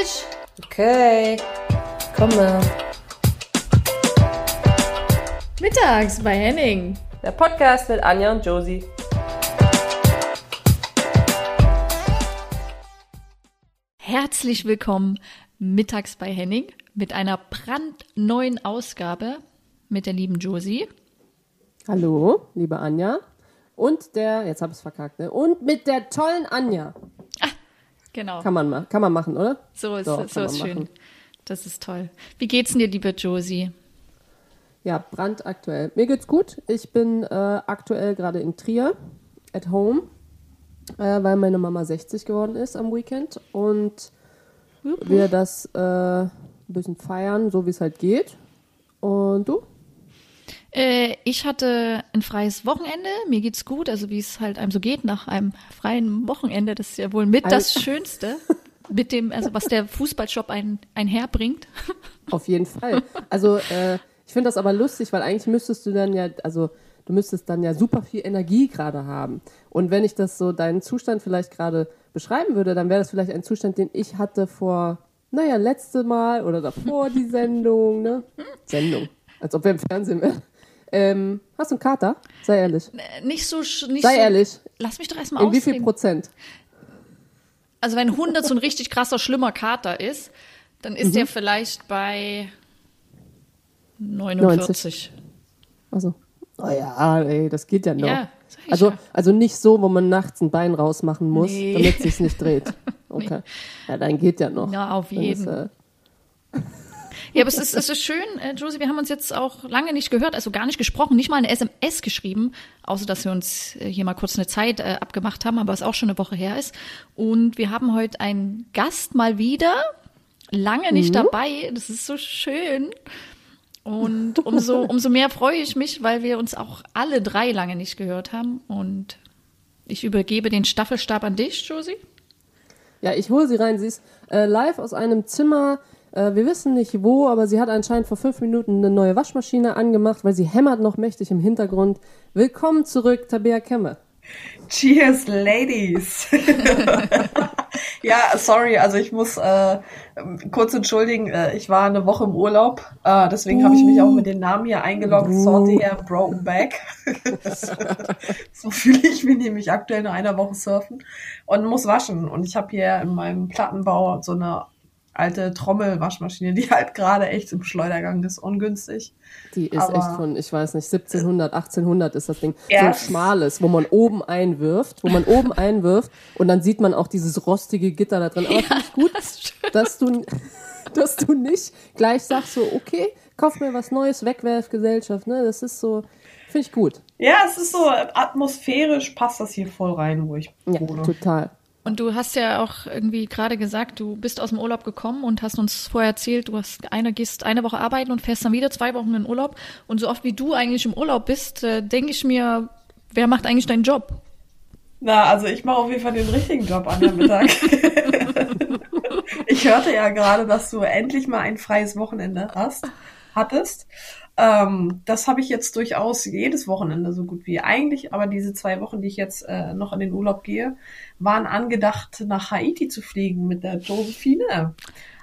fertig. Okay, komme. Mittags bei Henning. Der Podcast mit Anja und Josie. Herzlich willkommen mittags bei Henning mit einer brandneuen Ausgabe mit der lieben Josie. Hallo, liebe Anja. Und der, jetzt habe ich es verkackt, ne? Und mit der tollen Anja. Genau. Kann man, ma- kann man machen, oder? So ist, so kann ist schön. machen. Das ist toll. Wie geht's denn dir, liebe Josie? Ja, brandaktuell. Mir geht's gut. Ich bin äh, aktuell gerade in Trier, at home, äh, weil meine Mama 60 geworden ist am Weekend und wir das äh, ein bisschen feiern, so wie es halt geht. Und du? Äh, ich hatte ein freies Wochenende. Mir geht's gut, also wie es halt einem so geht nach einem freien Wochenende. Das ist ja wohl mit das Schönste. Mit dem, also was der Fußballshop ein, einherbringt. Auf jeden Fall. Also äh, ich finde das aber lustig, weil eigentlich müsstest du dann ja, also du müsstest dann ja super viel Energie gerade haben. Und wenn ich das so deinen Zustand vielleicht gerade beschreiben würde, dann wäre das vielleicht ein Zustand, den ich hatte vor, naja, letzte Mal oder davor die Sendung, ne? Sendung. Als ob wir im Fernsehen wären. Ähm, hast du einen Kater? Sei ehrlich. Äh, Nicht so, nicht Sei so, ehrlich. Lass mich doch erstmal In wie viel ausreden. Prozent? Also wenn 100 so ein richtig krasser, schlimmer Kater ist, dann Mhm. ist der vielleicht bei 49. Also. Oh ja, ey, das geht ja noch. Ja, also, ja. also nicht so, wo man nachts ein Bein rausmachen muss, Nee. damit es sich nicht dreht. Okay. Ja, dann geht ja noch. Ja, auf jeden. Ist, äh, Ja, aber es ist, es ist schön, äh, Josie, wir haben uns jetzt auch lange nicht gehört, also gar nicht gesprochen, nicht mal eine SMS geschrieben, außer dass wir uns äh, hier mal kurz eine Zeit äh, abgemacht haben, aber es auch schon eine Woche her ist. Und wir haben heute einen Gast mal wieder, lange nicht dabei, das ist so schön. Und umso, umso mehr freue ich mich, weil wir uns auch alle drei lange nicht gehört haben. Und ich übergebe den Staffelstab an dich, Josie. ja, ich hole sie rein. Sie ist äh, live aus einem Zimmer. Äh, wir wissen nicht wo, aber sie hat anscheinend vor fünf Minuten eine neue Waschmaschine angemacht, weil sie hämmert noch mächtig im Hintergrund. Willkommen zurück, Tabea Kemme. Cheers, Ladies. ja, sorry, also ich muss äh, kurz entschuldigen, äh, ich war eine Woche im Urlaub, äh, deswegen habe ich mich auch mit den Namen hier eingeloggt, Salty Hair, Broken Back. so fühle ich mich nämlich aktuell nach einer Woche surfen und muss waschen. Und ich habe hier in meinem Plattenbau so eine alte Trommelwaschmaschine, die halt gerade echt im Schleudergang ist, ungünstig. Die ist Aber- echt von, ich weiß nicht, 1700, 1800 ist das Ding. So Ja. ein schmales, wo man oben einwirft, wo man oben einwirft und dann sieht man auch dieses rostige Gitter da drin. Aber finde ich gut, dass du, dass du nicht gleich sagst so, okay, kauf mir was Neues, Wegwerfgesellschaft, ne? Das ist so, finde ich gut. Ja, es ist so atmosphärisch, passt das hier voll rein, wo ich Ja, wohne. total. Und du hast ja auch irgendwie gerade gesagt, du bist aus dem Urlaub gekommen und hast uns vorher erzählt, du hast eine, gehst eine Woche arbeiten und fährst dann wieder zwei Wochen in Urlaub. Und so oft wie du eigentlich im Urlaub bist, äh, denke ich mir, wer macht eigentlich deinen Job? Na, also ich mache auf jeden Fall den richtigen Job an der Mittag. ich hörte ja gerade, dass du endlich mal ein freies Wochenende hast, hattest. Ähm, das habe ich jetzt durchaus jedes Wochenende so gut wie eigentlich, aber diese zwei Wochen, die ich jetzt äh, noch in den Urlaub gehe, waren angedacht, nach Haiti zu fliegen mit der Josephine.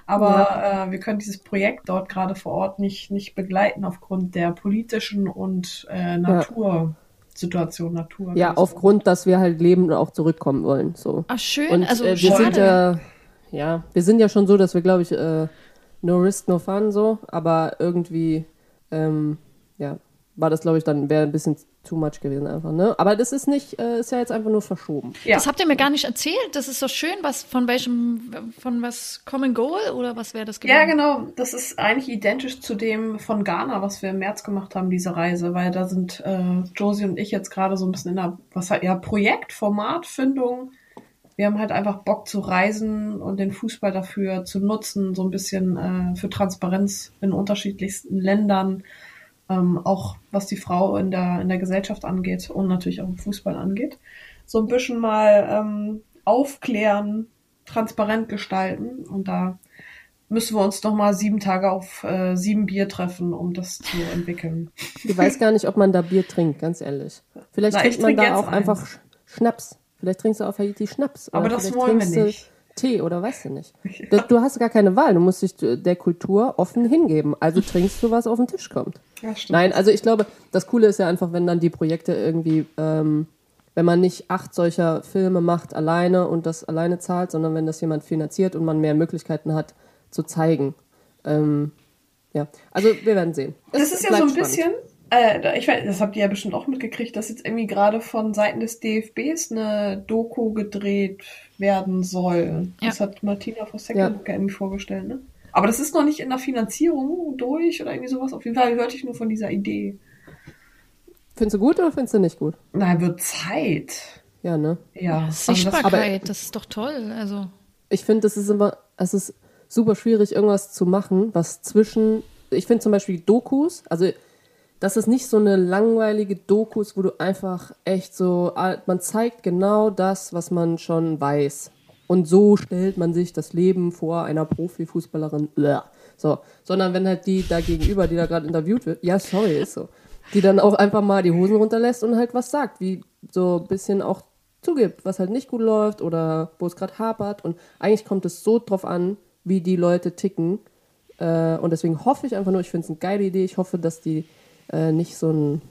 Aber äh, wir können dieses Projekt dort gerade vor Ort nicht, nicht begleiten aufgrund der politischen und äh, Natursituation, Natur. Ja, aufgrund, dass wir halt leben und auch zurückkommen wollen. So. Ach, schön. Und also äh, wir schade. sind ja, ja, wir sind ja schon so, dass wir, glaube ich, äh, no risk, no fun so, aber irgendwie, ähm, ja, war das, glaube ich, dann wäre ein bisschen too much gewesen einfach, ne? Aber das ist nicht, äh, ist ja jetzt einfach nur verschoben. Ja. Das habt ihr mir gar nicht erzählt. Das ist so schön. Was von welchem, von was Common Goal oder was wäre das Ja, gewesen? genau. Das ist eigentlich identisch zu dem von Ghana, was wir im März gemacht haben, diese Reise, weil da sind äh, Josie und ich jetzt gerade so ein bisschen in der, was ja, Projekt, Formatfindung. Wir haben halt einfach Bock zu reisen und den Fußball dafür zu nutzen, so ein bisschen äh, für Transparenz in unterschiedlichsten Ländern, ähm, auch was die Frau in der, in der Gesellschaft angeht und natürlich auch im Fußball angeht. So ein bisschen mal ähm, aufklären, transparent gestalten und da müssen wir uns noch mal sieben Tage auf äh, sieben Bier treffen, um das zu entwickeln. Ich weiß gar nicht, ob man da Bier trinkt, ganz ehrlich. Vielleicht Na, trinkt man da auch einfach eins. Sch- Schnaps. Vielleicht trinkst du auf Haiti Schnaps. Aber Oder das vielleicht wollen wir trinkst du- nicht. Tee oder weißt du nicht. Du, du hast gar keine Wahl. Du musst dich der Kultur offen hingeben. Also trinkst du, was auf den Tisch kommt. Ja, stimmt. Nein, also ich glaube, das Coole ist ja einfach, wenn dann die Projekte irgendwie, ähm, wenn man nicht acht solcher Filme macht alleine und das alleine zahlt, sondern wenn das jemand finanziert und man mehr Möglichkeiten hat zu zeigen. Ähm, ja, also wir werden sehen. Das Es ist ja so ein bleibt bisschen, äh, ich weiß, das habt ihr ja bestimmt auch mitgekriegt, dass jetzt irgendwie gerade von Seiten des DFBs eine Doku gedreht werden soll. Ja. Das hat Martina Vosseck-Luke irgendwie vorgestellt, ne? Aber das ist noch nicht in der Finanzierung durch oder irgendwie sowas. Auf jeden Fall hörte ich nur von dieser Idee. Findest du gut oder findest du nicht gut? Na, wird Zeit. Ja, ne? Ja. Also das, Sichtbarkeit, das, ist doch toll. Also, Ich finde, es ist immer, es ist super schwierig, irgendwas zu machen, was zwischen, ich finde zum Beispiel Dokus, also das ist nicht so eine langweilige Dokus, wo du einfach echt so, ah, man zeigt genau das, was man schon weiß. Und so stellt man sich das Leben vor einer Profifußballerin. So, sondern wenn halt die da gegenüber, die da gerade interviewt wird, ja, sorry, ist so, die dann auch einfach mal die Hosen runterlässt und halt was sagt, wie so ein bisschen auch zugibt, was halt nicht gut läuft oder wo es gerade hapert. Und eigentlich kommt es so drauf an, wie die Leute ticken. Äh, und deswegen hoffe ich einfach nur, ich finde es eine geile Idee. Ich hoffe, dass die äh, nicht so ein,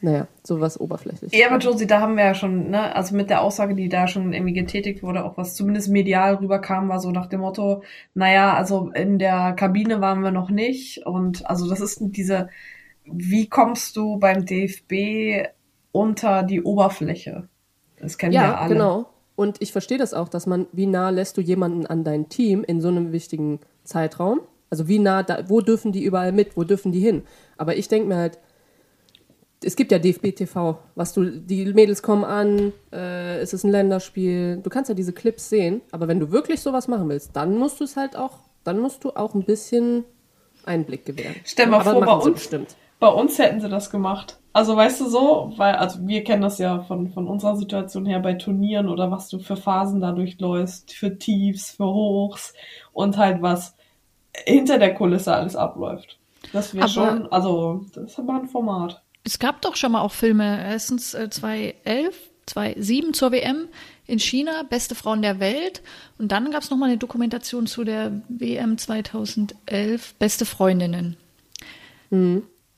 naja, sowas oberflächlich. Ja, aber Josie, da haben wir ja schon, ne, also mit der Aussage, die da schon irgendwie getätigt wurde, auch was zumindest medial rüberkam, war so nach dem Motto, naja, also in der Kabine waren wir noch nicht und also das ist diese, wie kommst du beim DFB unter die Oberfläche? Das kennen wir Ja, alle. genau. Und ich verstehe das auch, dass man, wie nah lässt du jemanden an dein Team in so einem wichtigen Zeitraum? Also wie nah, da, wo dürfen die überall mit, wo dürfen die hin? Aber ich denke mir halt, es gibt ja DFB TV, was du, die Mädels kommen an, äh, es ist ein Länderspiel, du kannst ja diese Clips sehen, aber wenn du wirklich sowas machen willst, dann musst du es halt auch, dann musst du auch ein bisschen Einblick gewähren. Stell mal aber vor, bei uns- bestimmt. Bei uns hätten sie das gemacht. Also weißt du so, weil, also wir kennen das ja von, von unserer Situation her bei Turnieren oder was du für Phasen da durchläufst, für Tiefs, für Hochs und halt was hinter der Kulisse alles abläuft. Das wäre schon, also das ist aber ein Format. es gab doch schon mal auch Filme, erstens äh, 2011, 2007 zur WM in China, Beste Frauen der Welt. Und dann gab es nochmal eine Dokumentation zu der WM 2011, Beste Freundinnen.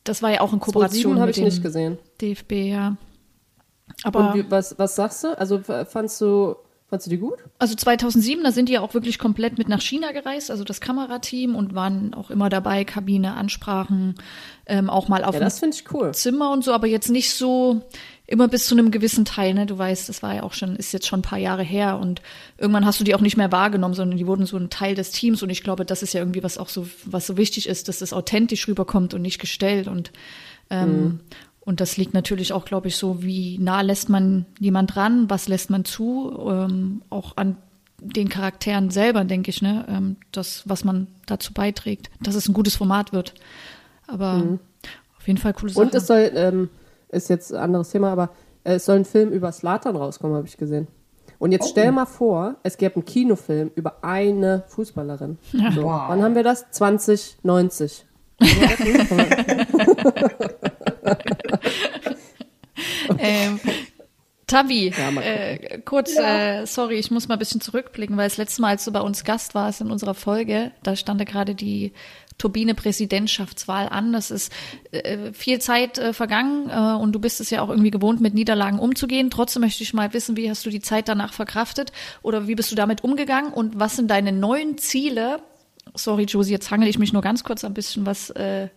Das war ja auch in Kooperation 2007 habe mit ich dem nicht gesehen. DFB, ja. Aber Und wie, was, was sagst du? Also fandst du, fandst du die gut? Also 2007, da sind die ja auch wirklich komplett mit nach China gereist, also das Kamerateam und waren auch immer dabei, Kabine, Ansprachen, ähm, auch mal auf Ja, dem das finde ich cool. Zimmer und so, aber jetzt nicht so immer bis zu einem gewissen Teil, ne? Du weißt, das war ja auch schon, ist jetzt schon ein paar Jahre her und irgendwann hast du die auch nicht mehr wahrgenommen, sondern die wurden so ein Teil des Teams und ich glaube, das ist ja irgendwie was auch so, was so wichtig ist, dass das authentisch rüberkommt und nicht gestellt und ähm, und das liegt natürlich auch, glaube ich, so, wie nah lässt man jemand ran, was lässt man zu, ähm, auch an den Charakteren selber, denke ich, ne, ähm, das, was man dazu beiträgt, dass es ein gutes Format wird. Aber auf jeden Fall coole Sache. Und es soll, ähm, ist jetzt ein anderes Thema, aber äh, es soll ein Film über Slatan rauskommen, habe ich gesehen. Und jetzt stell mal vor, es gäbe einen Kinofilm über eine Fußballerin. So, Wow. Wann haben wir das? 2090. Ähm, Tabi, Ja, äh, kurz, äh, sorry, ich muss mal ein bisschen zurückblicken, weil das letzte Mal, als du bei uns Gast warst in unserer Folge, da stand ja gerade die Turbine Präsidentschaftswahl an. Das ist äh, viel Zeit äh, vergangen äh, und du bist es ja auch irgendwie gewohnt, mit Niederlagen umzugehen. Trotzdem möchte ich mal wissen, wie hast du die Zeit danach verkraftet oder wie bist du damit umgegangen und was sind deine neuen Ziele? Sorry, Josie, jetzt hangel ich mich nur ganz kurz ein bisschen was äh,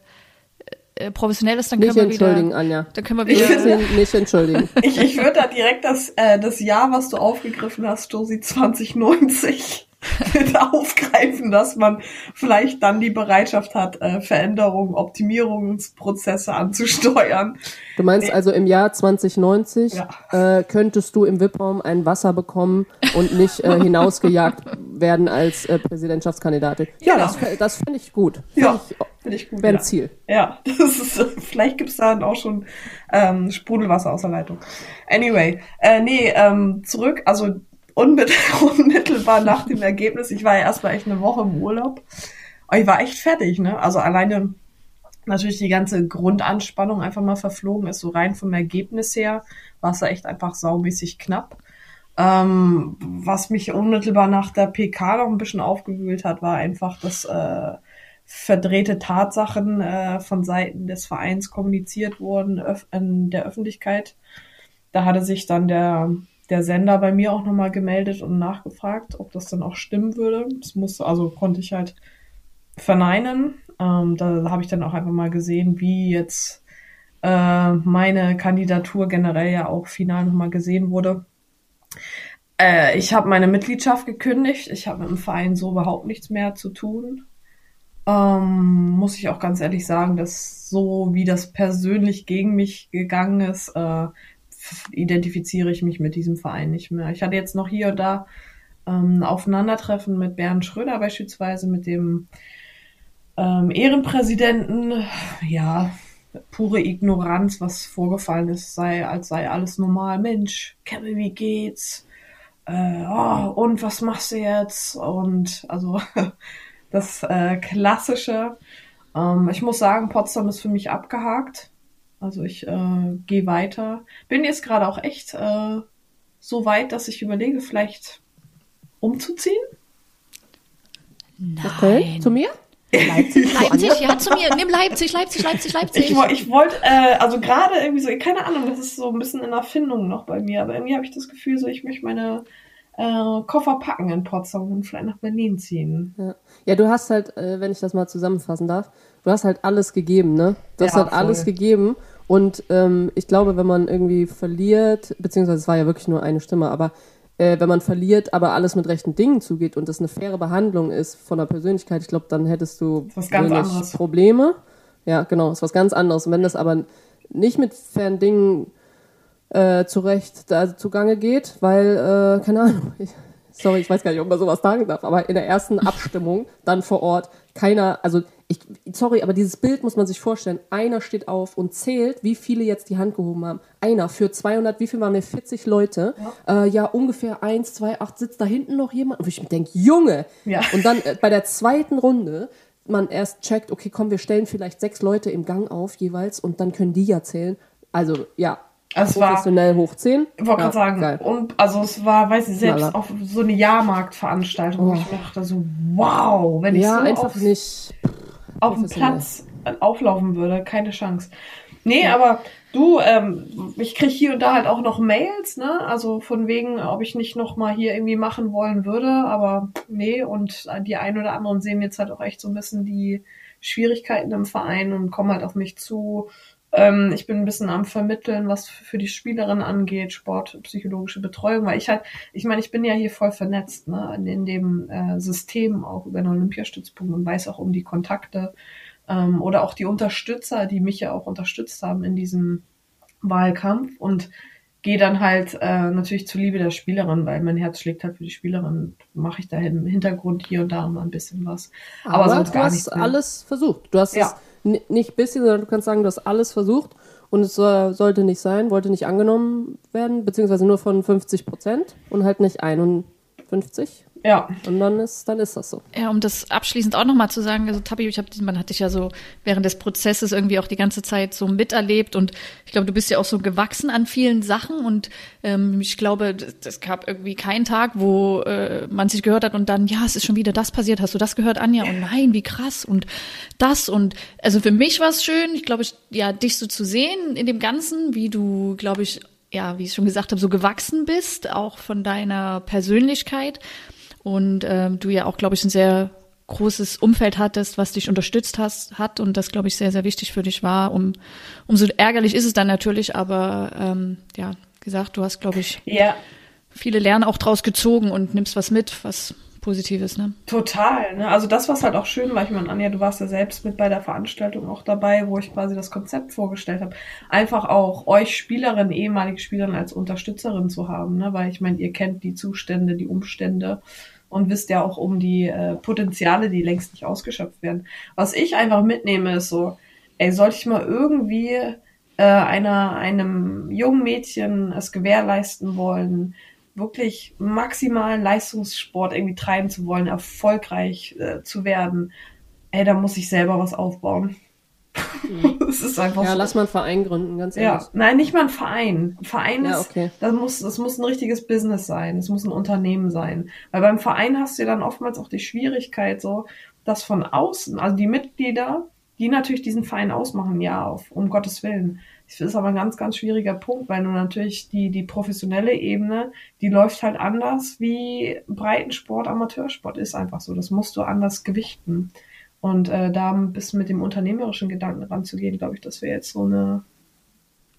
äh, Professionelles, dann Nicht können wir wieder, entschuldigen, Anja. dann können wir Ich wieder. finde- Nicht entschuldigen. Ich, ich würde da direkt das, äh, das Jahr, was du aufgegriffen hast, Josie 2090, mit aufgreifen, dass man vielleicht dann die Bereitschaft hat, äh, Veränderungen, Optimierungsprozesse anzusteuern. Du meinst also im Jahr 2090 Ja. äh, könntest du im VIP-Raum ein Wasser bekommen und nicht äh, hinausgejagt werden als äh, Präsidentschaftskandidatin. Ja, Genau. das, das finde ich gut. Find Ja, ich, finde ich gut. wäre ja. Ziel. Ja, das ist, vielleicht gibt's da dann auch schon ähm, Sprudelwasser aus der Leitung. Anyway, äh, nee, ähm, zurück, also unmit unmittelbar nach dem Ergebnis, ich war ja erstmal echt eine Woche im Urlaub. Aber ich war echt fertig, ne? Also alleine natürlich die ganze Grundanspannung einfach mal verflogen ist, so rein vom Ergebnis her war es da echt einfach saumäßig knapp. Ähm, was mich unmittelbar nach der PK noch ein bisschen aufgewühlt hat, war einfach, dass äh, verdrehte Tatsachen äh, von Seiten des Vereins kommuniziert wurden in der Öffentlichkeit. Da hatte sich dann der, der Sender bei mir auch nochmal gemeldet und nachgefragt, ob das dann auch stimmen würde. Das musste, also konnte ich halt verneinen. Ähm, da habe ich dann auch einfach mal gesehen, wie jetzt äh, meine Kandidatur generell ja auch final nochmal gesehen wurde. Äh, ich habe meine Mitgliedschaft gekündigt. Ich habe mit dem Verein so überhaupt nichts mehr zu tun. Ähm, muss ich auch ganz ehrlich sagen, dass so wie das persönlich gegen mich gegangen ist, äh, identifiziere ich mich mit diesem Verein nicht mehr. Ich hatte jetzt noch hier und da ähm, Aufeinandertreffen mit Bernd Schröder beispielsweise, mit dem ähm, Ehrenpräsidenten. Ja, pure Ignoranz, was vorgefallen ist, sei, als sei alles normal. Mensch, Kevin, wie geht's? Äh, oh, und was machst du jetzt? Und also das äh, Klassische. Ähm, ich muss sagen, Potsdam ist für mich abgehakt. Also ich äh, gehe weiter. Bin jetzt gerade auch echt äh, so weit, dass ich überlege, vielleicht umzuziehen. Nein. Okay, zu mir? Leipzig, Leipzig ja, zu mir. Nimm Leipzig, Leipzig, Leipzig, Leipzig. Ich, ich wollte, äh, also gerade irgendwie so, keine Ahnung, das ist so ein bisschen in Erfindung noch bei mir, aber irgendwie habe ich das Gefühl, so ich möchte meine äh, Koffer packen in Potsdam und vielleicht nach Berlin ziehen. Ja. ja, du hast halt, äh, wenn ich das mal zusammenfassen darf, du hast halt alles gegeben, ne? Du hast Ja, halt alles gegeben. Und ähm, ich glaube, wenn man irgendwie verliert, beziehungsweise es war ja wirklich nur eine Stimme, aber äh, wenn man verliert, aber alles mit rechten Dingen zugeht und das eine faire Behandlung ist von der Persönlichkeit, ich glaube, dann hättest du. Probleme. Ja, genau, ist was ganz anderes. Und wenn das aber nicht mit fairen Dingen äh, zurecht da zugange geht, weil, äh, keine Ahnung, ich, sorry, ich weiß gar nicht, ob man sowas sagen darf, aber in der ersten Abstimmung dann vor Ort keiner, also ich, sorry, aber dieses Bild muss man sich vorstellen. Einer steht auf und zählt, wie viele jetzt die Hand gehoben haben. Einer für 200, wie viel waren wir? 40 Leute. Ja, äh, ja ungefähr 1, 2, 8, sitzt da hinten noch jemand? Und ich denke, Junge! Ja. Und dann äh, bei der zweiten Runde man erst checkt, okay, komm, wir stellen vielleicht sechs Leute im Gang auf jeweils und dann können die ja zählen. Also ja, Also es war, professionell hoch 10. ich wollte ja, gerade sagen, Geil. und also es war, weiß ich, selbst auf so eine Jahrmarktveranstaltung, wo Oh. ich mir dachte so, wow, wenn ich Ja, so einfach auf, nicht. auf dem. Platz äh, auflaufen würde, keine Chance. Nee, aber du, ähm, ich krieg hier und da halt auch noch Mails, ne? Also von wegen, ob ich nicht noch mal hier irgendwie machen wollen würde, aber nee, und die ein oder anderen sehen jetzt halt auch echt so ein bisschen die Schwierigkeiten im Verein und kommen halt auf mich zu. Ähm, ich bin ein bisschen am Vermitteln, was für die Spielerin angeht, sportpsychologische Betreuung, weil ich halt, ich meine, ich bin ja hier voll vernetzt, ne, in, in dem äh, System auch über den Olympiastützpunkt und weiß auch um die Kontakte ähm, oder auch die Unterstützer, die mich ja auch unterstützt haben in diesem Wahlkampf und gehe dann halt äh, natürlich zuliebe der Spielerin, weil mein Herz schlägt halt für die Spielerin, mache ich da im Hintergrund hier und da mal ein bisschen was. Aber, Aber, sonst du gar hast nichts alles versucht. Du hast Ja. es nicht bisschen, sondern du kannst sagen, du hast alles versucht und es soll, sollte nicht sein, wollte nicht angenommen werden, beziehungsweise nur von 50 Prozent und halt nicht 51. Ja, Und dann ist, dann ist das so. Ja, um das abschließend auch nochmal zu sagen, also Tabi, ich hab, man hat dich ja so während des Prozesses irgendwie auch die ganze Zeit so miterlebt und ich glaube, du bist ja auch so gewachsen an vielen Sachen und ähm, ich glaube, es gab irgendwie keinen Tag, wo äh, man sich gehört hat und dann, ja, es ist schon wieder das passiert, hast du das gehört, Anja? Und nein, wie krass und das und also für mich war es schön, ich glaube, ich, ja, dich so zu sehen in dem Ganzen, wie du, glaube ich, ja, wie ich schon gesagt habe, so gewachsen bist, auch von deiner Persönlichkeit. Und ähm, du ja auch, glaube ich, ein sehr großes Umfeld hattest, was dich unterstützt hast, hat und das, glaube ich, sehr, sehr wichtig für dich war. Um, umso ärgerlich ist es dann natürlich, aber ähm, ja, gesagt, du hast, glaube ich, ja, viele Lernen auch draus gezogen und nimmst was mit, was Positives, ne? Total, ne? Also das, was halt auch schön war, ich meine, Anja, du warst ja selbst mit bei der Veranstaltung auch dabei, wo ich quasi das Konzept vorgestellt habe. Einfach auch euch Spielerin, ehemalige Spielerin als Unterstützerin zu haben, ne? Weil ich meine, ihr kennt die Zustände, die Umstände und wisst ja auch um die äh, Potenziale, die längst nicht ausgeschöpft werden. Was ich einfach mitnehme, ist so, ey, sollte ich mal irgendwie äh, einer, einem jungen Mädchen es gewährleisten wollen, wirklich maximalen Leistungssport irgendwie treiben zu wollen, erfolgreich äh, zu werden, ey, da muss ich selber was aufbauen. Es ist einfach Ja, so. lass mal einen Verein gründen, ganz ehrlich. Ja, nein, nicht mal ein Verein. Ein Verein Ja, ist, okay. das muss, das muss ein richtiges Business sein. Es muss ein Unternehmen sein. Weil beim Verein hast du ja dann oftmals auch die Schwierigkeit so, dass von außen, also die Mitglieder, die natürlich diesen Verein ausmachen, ja, auf, um Gottes Willen. Das ist aber ein ganz, ganz schwieriger Punkt, weil du natürlich die, die professionelle Ebene, die läuft halt anders wie Breitensport, Amateursport ist einfach so. Das musst du anders gewichten. Und äh, da ein bisschen mit dem unternehmerischen Gedanken ranzugehen, glaube ich, das wäre jetzt so eine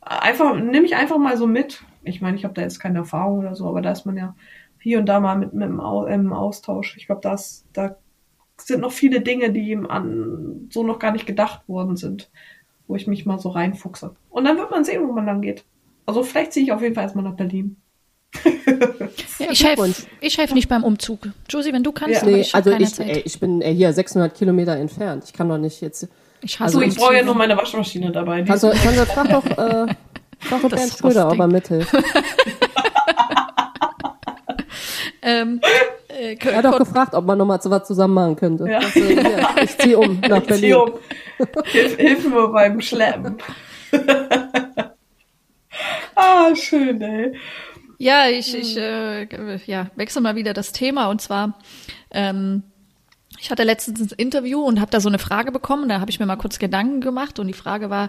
einfach, nehme ich einfach mal so mit. Ich meine, ich habe da jetzt keine Erfahrung oder so, aber da ist man ja hier und da mal mit, mit im, Au im Austausch. Ich glaube, das, da sind noch viele Dinge, die ihm an so noch gar nicht gedacht worden sind, wo ich mich mal so reinfuchse. Und dann wird man sehen, wo man lang geht. Also vielleicht ziehe ich auf jeden Fall erstmal nach Berlin. Ja, ich helfe ich helf nicht beim Umzug. Josie, wenn du kannst, Ja. Nee, ich also keine ich, Zeit. ey, ich bin hier 600 Kilometer entfernt. Ich kann doch nicht jetzt. ich also hasse So, ich brauche ja nur meine Waschmaschine dabei. Also, kannst du frag doch, äh, frag doch Bernd Schröder, ob er mithilft. ähm, äh, Er hat doch gefragt, ob man nochmal was zusammen machen könnte. Ja. Also, hier, ich ziehe um nach Ich zieh Berlin. um. Hilf, hilf mir beim Schleppen. ah, schön, ey. Ja, ich, ich äh, ja, wechsle mal wieder das Thema und zwar ähm, ich hatte letztens ein Interview und habe da so eine Frage bekommen. Da habe ich mir mal kurz Gedanken gemacht und die Frage war,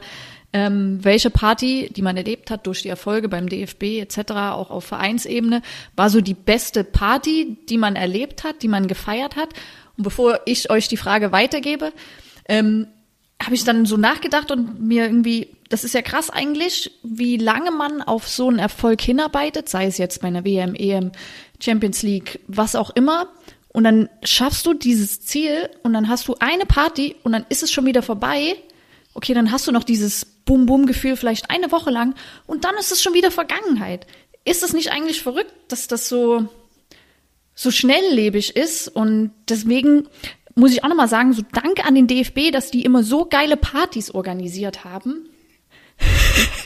ähm, welche Party, die man erlebt hat durch die Erfolge beim DFB etc., auch auf Vereinsebene, war so die beste Party, die man erlebt hat, die man gefeiert hat. Und bevor ich euch die Frage weitergebe, ähm, habe ich dann so nachgedacht und mir irgendwie, das ist ja krass eigentlich, wie lange man auf so einen Erfolg hinarbeitet, sei es jetzt bei einer WM, EM, Champions League, was auch immer. Und dann schaffst du dieses Ziel und dann hast du eine Party und dann ist es schon wieder vorbei. Okay, dann hast du noch dieses Bum-Bum-Gefühl vielleicht eine Woche lang und dann ist es schon wieder Vergangenheit. Ist es nicht eigentlich verrückt, dass das so, so schnelllebig ist und deswegen muss ich auch nochmal sagen, so danke an den DFB, dass die immer so geile Partys organisiert haben.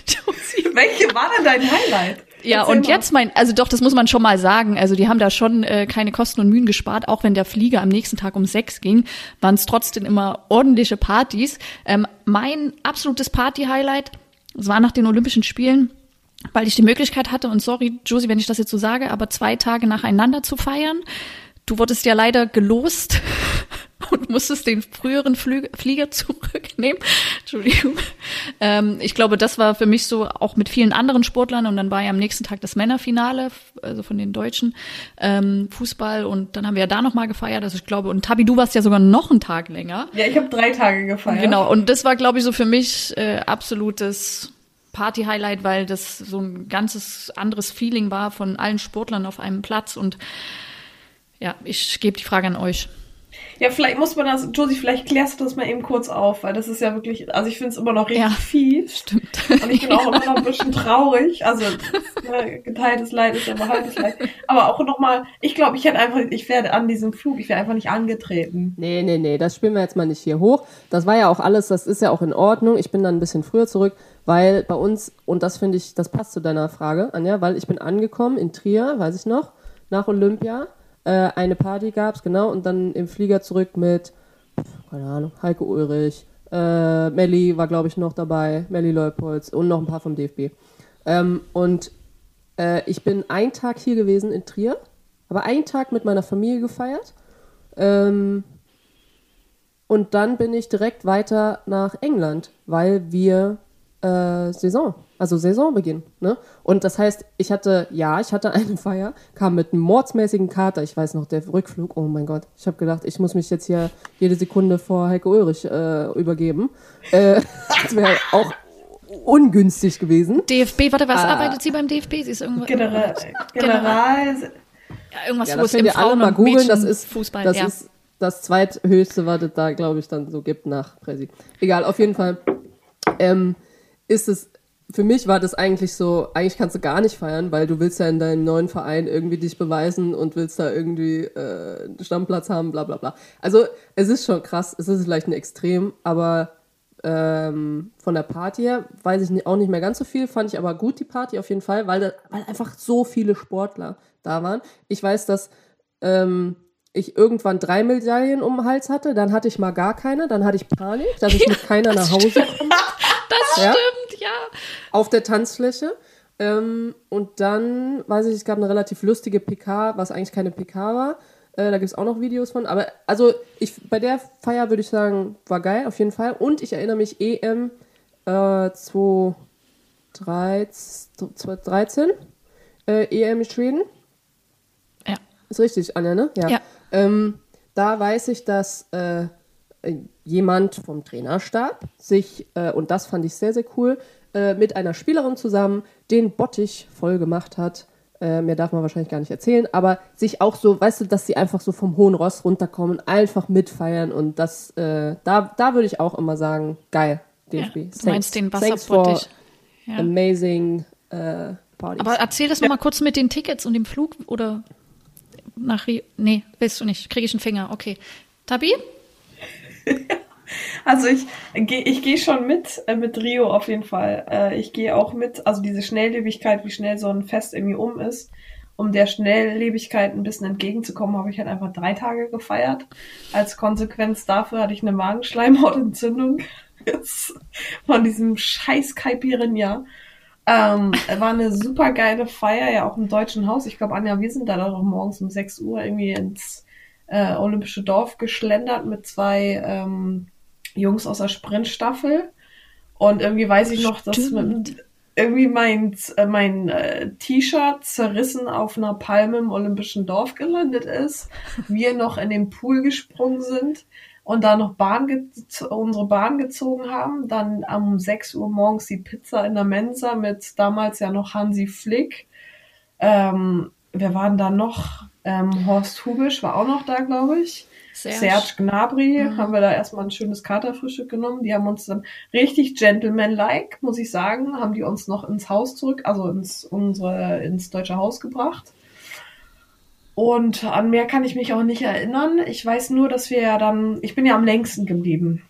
Josie. Welche war denn dein Highlight? Ja, Erzähl und mal. jetzt mein, also doch, das muss man schon mal sagen. Also die haben da schon äh, keine Kosten und Mühen gespart, auch wenn der Flieger am nächsten Tag um sechs ging, waren es trotzdem immer ordentliche Partys. Ähm, mein absolutes Party-Highlight, es war nach den Olympischen Spielen, weil ich die Möglichkeit hatte, und sorry, Josie, wenn ich das jetzt so sage, aber zwei Tage nacheinander zu feiern. Du wurdest ja leider gelost und musstest den früheren Flü Flieger zurücknehmen. Entschuldigung. Ähm, ich glaube, das war für mich so auch mit vielen anderen Sportlern und dann war ja am nächsten Tag das Männerfinale, also von den Deutschen ähm, Fußball und dann haben wir ja da nochmal gefeiert. Also ich glaube, und Tabi, du warst ja sogar noch einen Tag länger. Ja, ich habe drei Tage gefeiert. Genau, und das war, glaube ich, so für mich äh, absolutes Party-Highlight, weil das so ein ganzes anderes Feeling war von allen Sportlern auf einem Platz. Und ja, ich gebe die Frage an euch. Ja, vielleicht muss man das, Josie, vielleicht klärst du das mal eben kurz auf, weil das ist ja wirklich, also ich finde es immer noch richtig Ja. fies. Stimmt. Und ich bin auch immer noch ein bisschen traurig. Also ne, geteiltes Leid ist ja immer halbes Leid. Aber auch nochmal, ich glaube, ich hätte einfach, ich werde an diesem Flug, ich wäre einfach nicht angetreten. Nee, nee, nee, das spielen wir jetzt mal nicht hier hoch. Das war ja auch alles, das ist ja auch in Ordnung. Ich bin dann ein bisschen früher zurück, weil bei uns, und das finde ich, das passt zu deiner Frage, Anja, weil ich bin angekommen in Trier, weiß ich noch, nach Olympia. Äh, eine Party gab's genau, und dann im Flieger zurück mit, keine Ahnung, Heike Ulrich, äh, Melli war, glaube ich, noch dabei, Melli Leupolz und noch ein paar vom DFB. Ähm, und äh, ich bin einen Tag hier gewesen in Trier, aber einen Tag mit meiner Familie gefeiert. Ähm, und dann bin ich direkt weiter nach England, weil wir äh, Saison, also Saisonbeginn. Ne? Und das heißt, ich hatte, ja, ich hatte eine Feier, kam mit einem mordsmäßigen Kater. Ich weiß noch, der Rückflug, oh mein Gott. Ich habe gedacht, ich muss mich jetzt hier jede Sekunde vor Heike Ulrich äh, übergeben. Äh, das wäre auch ungünstig gewesen. DFB, warte, was Ah. arbeitet sie beim DFB? Sie ist irgendwo, General, General, Ja, irgendwas, Ja, wo das es könnt im ihr alle mal googeln. Das ist, Fußball. das ja. ist das zweithöchste, was es da, glaube ich, dann so gibt nach Präsi. Egal, auf jeden Fall ähm, ist es, für mich war das eigentlich so, eigentlich kannst du gar nicht feiern, weil du willst ja in deinem neuen Verein irgendwie dich beweisen und willst da irgendwie äh, einen Stammplatz haben, bla bla bla. Also es ist schon krass, es ist vielleicht ein Extrem, aber ähm, von der Party her weiß ich auch nicht mehr ganz so viel, fand ich aber gut die Party auf jeden Fall, weil, da, weil einfach so viele Sportler da waren. Ich weiß, dass ähm, ich irgendwann drei Medaillen um den Hals hatte, dann hatte ich mal gar keine, dann hatte ich Panik, dass ich mit keiner nach Hause komme Das Ja. stimmt, ja. auf der Tanzfläche. Ähm, und dann, weiß ich, es gab eine relativ lustige PK, was eigentlich keine PK war. Äh, da gibt es auch noch Videos von. Aber also ich bei der Feier würde ich sagen, war geil, auf jeden Fall. Und ich erinnere mich, EM äh, 2013, äh, EM in Schweden. Ja. Ist richtig, Anja, ne? Ja. Ähm, da weiß ich, dass äh, jemand vom Trainerstab sich, äh, und das fand ich sehr, sehr cool, äh, mit einer Spielerin zusammen den Bottich voll gemacht hat. Äh, mehr darf man wahrscheinlich gar nicht erzählen, aber sich auch so, weißt du, dass sie einfach so vom hohen Ross runterkommen, einfach mitfeiern und das, äh, da, da würde ich auch immer sagen, geil, ja. DFB. Du meinst den Wasserbottich. Ja. amazing äh, parties. Aber erzähl das noch mal kurz mit den Tickets und dem Flug oder nach Rio. Nee, willst du nicht. Kriege ich einen Finger. Okay. Tabi? Also ich gehe ich geh schon mit, äh, mit Rio auf jeden Fall. Äh, ich gehe auch mit, also diese Schnelllebigkeit, wie schnell so ein Fest irgendwie um ist. Um der Schnelllebigkeit ein bisschen entgegenzukommen, habe ich halt einfach drei Tage gefeiert. Als Konsequenz dafür hatte ich eine Magenschleimhautentzündung von diesem scheiß Caipirinha. Ähm, war eine super geile Feier, ja auch im Deutschen Haus. Ich glaube, Anja, wir sind da doch morgens um 6 Uhr irgendwie ins äh, Olympische Dorf geschlendert mit zwei ähm, Jungs aus der Sprintstaffel. Und irgendwie weiß ich noch, dass mit, irgendwie mein, äh, mein äh, T-Shirt zerrissen auf einer Palme im Olympischen Dorf gelandet ist. Wir noch in den Pool gesprungen sind und da noch Bahn unsere Bahn gezogen haben. Dann um 6 Uhr morgens die Pizza in der Mensa mit damals ja noch Hansi Flick. Ähm, wer waren da noch? Ähm, Horst Hubisch war auch noch da, glaube ich. Serge. Serge Gnabry haben wir da erstmal ein schönes Katerfrühstück genommen. Die haben uns dann richtig gentleman-like, muss ich sagen, haben die uns noch ins Haus zurück, also ins unsere ins deutsche Haus gebracht. Und an mehr kann ich mich auch nicht erinnern. Ich weiß nur, dass wir ja dann, ich bin ja am längsten geblieben.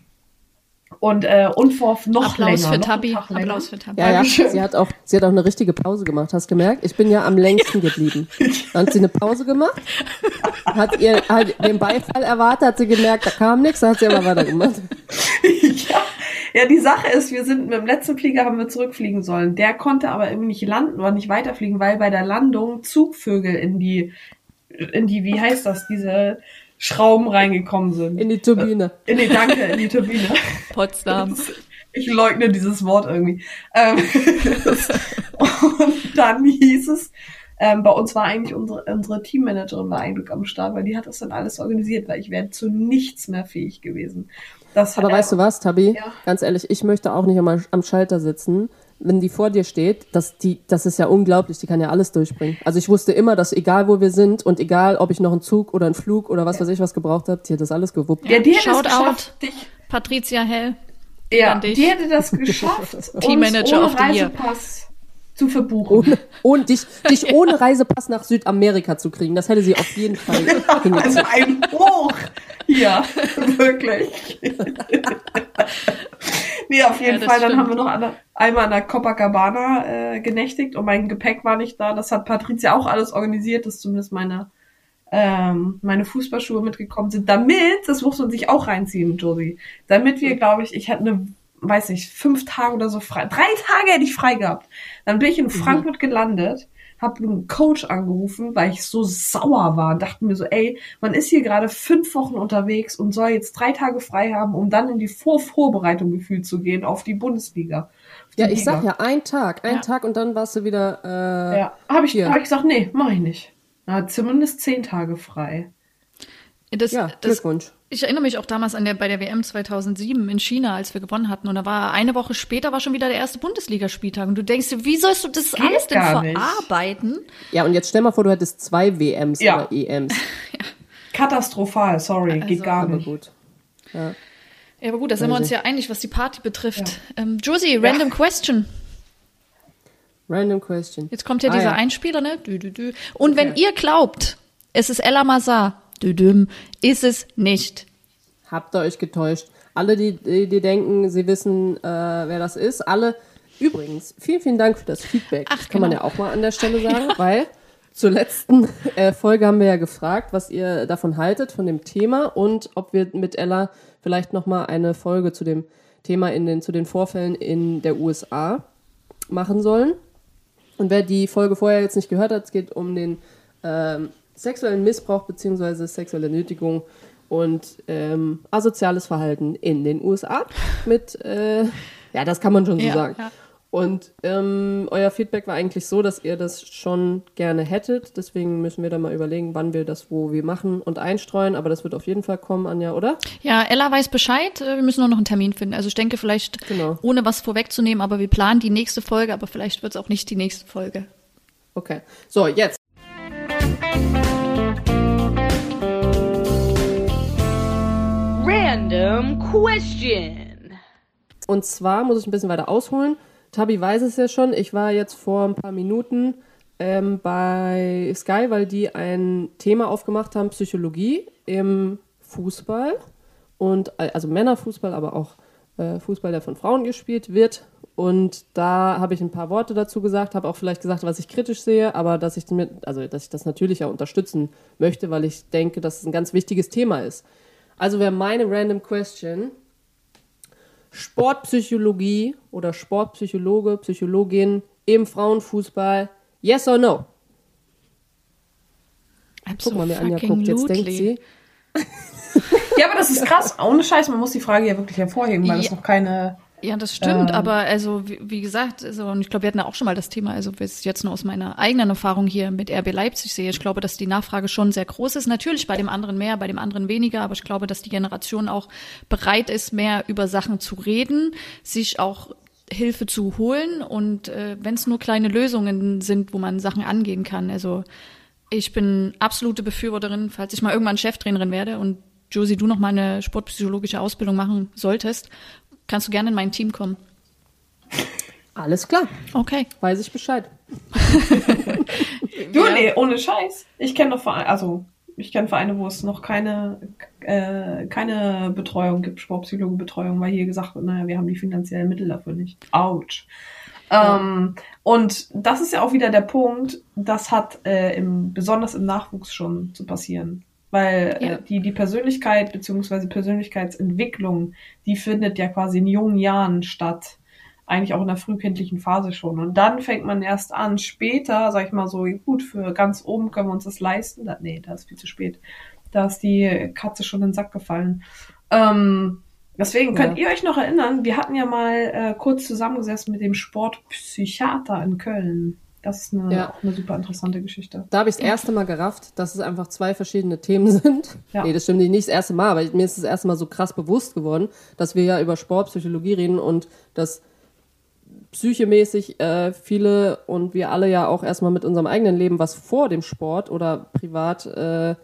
Und äh, Unvorf noch Applaus länger. für Tabi. Applaus für Tabi. Ja, ja, sie hat, auch, sie hat auch eine richtige Pause gemacht, hast du gemerkt? Ich bin ja am längsten geblieben. Dann hat sie eine Pause gemacht, hat ihr hat den Beifall erwartet, hat sie gemerkt, da kam nichts, dann hat sie aber weitergemacht. ja. ja, die Sache ist, wir sind mit dem letzten Flieger haben wir zurückfliegen sollen. Der konnte aber irgendwie nicht landen oder nicht weiterfliegen, weil bei der Landung Zugvögel in die, in die, wie heißt das, diese Schrauben reingekommen sind. In die Turbine. In die, danke, in die Turbine. Potsdam. Ich leugne dieses Wort irgendwie. Ähm, und dann hieß es, ähm, bei uns war eigentlich unsere, unsere Teammanagerin war eigentlich am Start, weil die hat das dann alles organisiert, weil ich wäre zu nichts mehr fähig gewesen. Das, Aber weißt du was, Tabi? Ja. Ganz ehrlich, ich möchte auch nicht am, am Schalter sitzen. Wenn die vor dir steht, das, die, das ist ja unglaublich, die kann ja alles durchbringen. Also ich wusste immer, dass egal wo wir sind und egal ob ich noch einen Zug oder einen Flug oder was weiß ich was gebraucht habe, die hat das alles gewuppt. Ja, die es Shoutout. geschafft, dich, Patricia Hell. ja, an dich. die hätte das geschafft, Teammanager ohne. Reisepass zu verbuchen. Ohne, ohne dich, dich ohne Reisepass nach Südamerika zu kriegen, das hätte sie auf jeden Fall Also hingekriegt. ein Hoch hier, wirklich. nee, auf jeden Ja, Fall. Dann stimmt. haben wir noch an, einmal an der Copacabana äh, genächtigt und mein Gepäck war nicht da. Das hat Patricia auch alles organisiert, dass zumindest meine ähm, meine Fußballschuhe mitgekommen sind, damit, das muss man sich auch reinziehen, Josie, damit wir, glaube ich, ich hätte eine, weiß nicht, fünf Tage oder so frei, drei Tage hätte ich frei gehabt. Dann bin ich in Frankfurt gelandet, habe einen Coach angerufen, weil ich so sauer war und dachte mir so, ey, man ist hier gerade fünf Wochen unterwegs und soll jetzt drei Tage frei haben, um dann in die Vorvorbereitung gefühlt zu gehen auf die Bundesliga. Ja, ich sag ja, ein Tag, ein Ja. Tag und dann warst du wieder. Äh, Ja, habe ich, Hier. hab ich gesagt, nee, mache ich nicht. Na, zumindest zehn Tage frei. Das, ja, das, Glückwunsch. ich erinnere mich auch damals an der, bei der WM 2007 in China, als wir gewonnen hatten. Und da war eine Woche später war schon wieder der erste Bundesligaspieltag. Und du denkst dir, wie sollst du das Geht alles denn gar nicht. verarbeiten? Ja, und jetzt stell mal vor, du hättest zwei WMs Ja. oder EMs. Katastrophal, sorry, geht Also, gar Aber nicht. gut. Ja. Ja, aber gut, da sind wir Weiß uns ja einig, was die Party betrifft. Ähm, Josie, random question. Random question. Jetzt kommt ja Ah, dieser ja. Einspieler, ne? Dü, dü, dü. Und wenn ihr glaubt, es ist Ella Mazar, dü, ist es nicht. Habt ihr euch getäuscht? Alle, die, die, die denken, sie wissen, äh, wer das ist, alle. Übrigens, vielen, vielen Dank für das Feedback. Ach, das kann man genau. ja auch mal an der Stelle sagen, weil Zur letzten äh, Folge haben wir ja gefragt, was ihr davon haltet, von dem Thema und ob wir mit Ella vielleicht nochmal eine Folge zu dem Thema in den, zu den Vorfällen in der USA machen sollen. Und wer die Folge vorher jetzt nicht gehört hat, es geht um den ähm, sexuellen Missbrauch bzw. sexuelle Nötigung und ähm, asoziales Verhalten in den USA mit, äh, ja, das kann man schon so Ja, sagen. ja. Und ähm, euer Feedback war eigentlich so, dass ihr das schon gerne hättet. Deswegen müssen wir da mal überlegen, wann wir das wo wir machen und einstreuen. Aber das wird auf jeden Fall kommen, Anja, oder? Ja, Ella weiß Bescheid. äh, Wir müssen nur noch einen Termin finden. Also ich denke vielleicht, Genau. ohne was vorwegzunehmen, aber wir planen die nächste Folge, aber vielleicht wird es auch nicht die nächste Folge. Okay. So, jetzt. Random question. Und zwar muss ich ein bisschen weiter ausholen. Tabi weiß es ja schon. Ich war jetzt vor ein paar Minuten ähm, bei Sky, weil die ein Thema aufgemacht haben, Psychologie im Fußball. Und äh, also Männerfußball, aber auch äh, Fußball, der von Frauen gespielt wird. Und da habe ich ein paar Worte dazu gesagt, habe auch vielleicht gesagt, was ich kritisch sehe, aber dass ich, damit, also, dass ich das natürlich auch unterstützen möchte, weil ich denke, dass es ein ganz wichtiges Thema ist. Also wäre meine Random Question, Sportpsychologie oder Sportpsychologe, Psychologin im Frauenfußball, yes or no? Guck mal, wie Anja guckt, jetzt denkt sie. Ja, aber das ist krass. Ohne Scheiß, man muss die Frage ja wirklich hervorheben, weil Ja. es noch keine. Ja, das stimmt, Ähm. aber also wie, wie gesagt, also, und ich glaube, wir hatten ja auch schon mal das Thema, also jetzt nur aus meiner eigenen Erfahrung hier mit RB Leipzig sehe, ich glaube, dass die Nachfrage schon sehr groß ist. Natürlich bei dem anderen mehr, bei dem anderen weniger, aber ich glaube, dass die Generation auch bereit ist, mehr über Sachen zu reden, sich auch Hilfe zu holen und äh, wenn es nur kleine Lösungen sind, wo man Sachen angehen kann. Also ich bin absolute Befürworterin, falls ich mal irgendwann Cheftrainerin werde und Josie, du noch mal eine sportpsychologische Ausbildung machen solltest, kannst du gerne in mein Team kommen. Alles klar, Okay. weiß ich Bescheid. Du, Ja. nee, ohne Scheiß. Ich kenne noch Vereine, also ich kenne Vereine, wo es noch keine, äh, keine Betreuung gibt, Sportpsychologenbetreuung, weil hier gesagt wird, naja, wir haben die finanziellen Mittel dafür nicht. Autsch. Ähm, und das ist ja auch wieder der Punkt, das hat äh, im, besonders im Nachwuchs schon zu passieren. Weil Ja. äh, die, die Persönlichkeit beziehungsweise Persönlichkeitsentwicklung, die findet ja quasi in jungen Jahren statt. Eigentlich auch in der frühkindlichen Phase schon. Und dann fängt man erst an, später, sag ich mal so, gut, für ganz oben können wir uns das leisten. Da, nee, da ist viel zu spät. Da ist die Katze schon in den Sack gefallen. Ähm, deswegen könnt Ja. ihr euch noch erinnern, wir hatten ja mal äh, kurz zusammengesessen mit dem Sportpsychiater in Köln. Das ist eine, Ja. auch eine super interessante Geschichte. Da habe ich das erste Mal gerafft, dass es einfach zwei verschiedene Themen sind. Ja. Nee, das stimmt nicht das erste Mal, aber mir ist das erste Mal so krass bewusst geworden, dass wir ja über Sportpsychologie reden und dass psychemäßig äh, viele und wir alle ja auch erstmal mit unserem eigenen Leben, was vor dem Sport oder privat äh,